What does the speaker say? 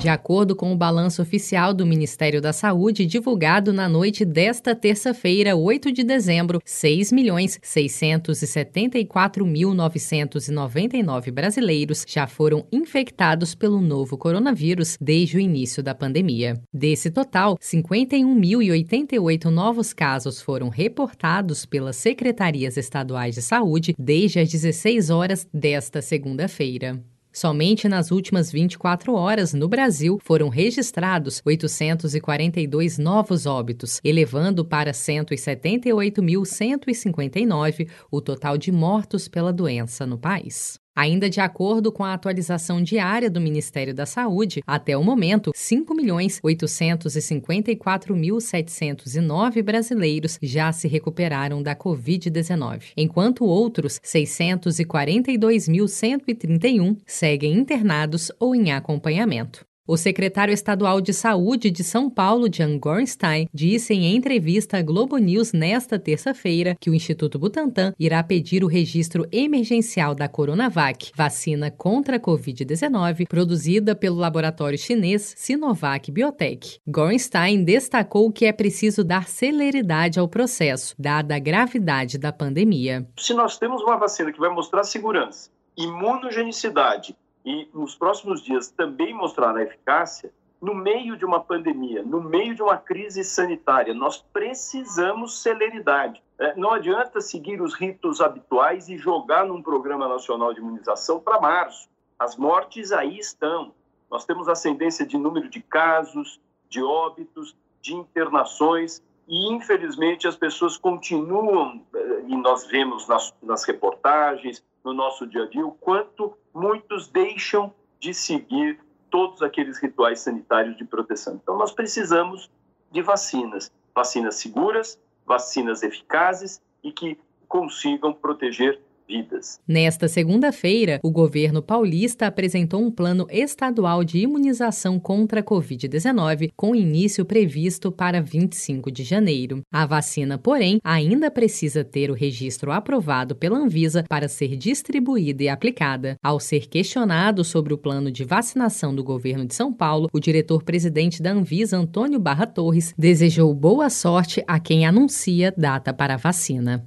De acordo com o balanço oficial do Ministério da Saúde, divulgado na noite desta terça-feira, 8 de dezembro, 6.674.999 brasileiros já foram infectados pelo novo coronavírus desde o início da pandemia. Desse total, 51.088 novos casos foram reportados pelas secretarias estaduais de saúde desde as 16 horas desta segunda-feira. Somente nas últimas 24 horas, no Brasil, foram registrados 842 novos óbitos, elevando para 178.159 o total de mortos pela doença no país. Ainda de acordo com a atualização diária do Ministério da Saúde, até o momento, 5.854.709 brasileiros já se recuperaram da Covid-19, enquanto outros 642.131 seguem internados ou em acompanhamento. O secretário estadual de Saúde de São Paulo, Jan Gornstein, disse em entrevista à Globo News nesta terça-feira que o Instituto Butantan irá pedir o registro emergencial da Coronavac, vacina contra a Covid-19, produzida pelo laboratório chinês Sinovac Biotech. Gornstein destacou que é preciso dar celeridade ao processo, dada a gravidade da pandemia. Se nós temos uma vacina que vai mostrar segurança, imunogenicidade, e nos próximos dias também mostrar a eficácia, no meio de uma pandemia, no meio de uma crise sanitária, nós precisamos celeridade. É, não adianta seguir os ritos habituais e jogar num programa nacional de imunização para março. As mortes aí estão. Nós temos ascendência de número de casos, de óbitos, de internações e, infelizmente, as pessoas continuam, é, e nós vemos nas, nas reportagens, no nosso dia a dia, o quanto muitos deixam de seguir todos aqueles rituais sanitários de proteção. Então, nós precisamos de vacinas, vacinas seguras, vacinas eficazes e que consigam proteger vidas. Nesta segunda-feira, o governo paulista apresentou um plano estadual de imunização contra a Covid-19, com início previsto para 25 de janeiro. A vacina, porém, ainda precisa ter o registro aprovado pela Anvisa para ser distribuída e aplicada. Ao ser questionado sobre o plano de vacinação do governo de São Paulo, o diretor-presidente da Anvisa, Antônio Barra Torres, desejou boa sorte a quem anuncia data para a vacina.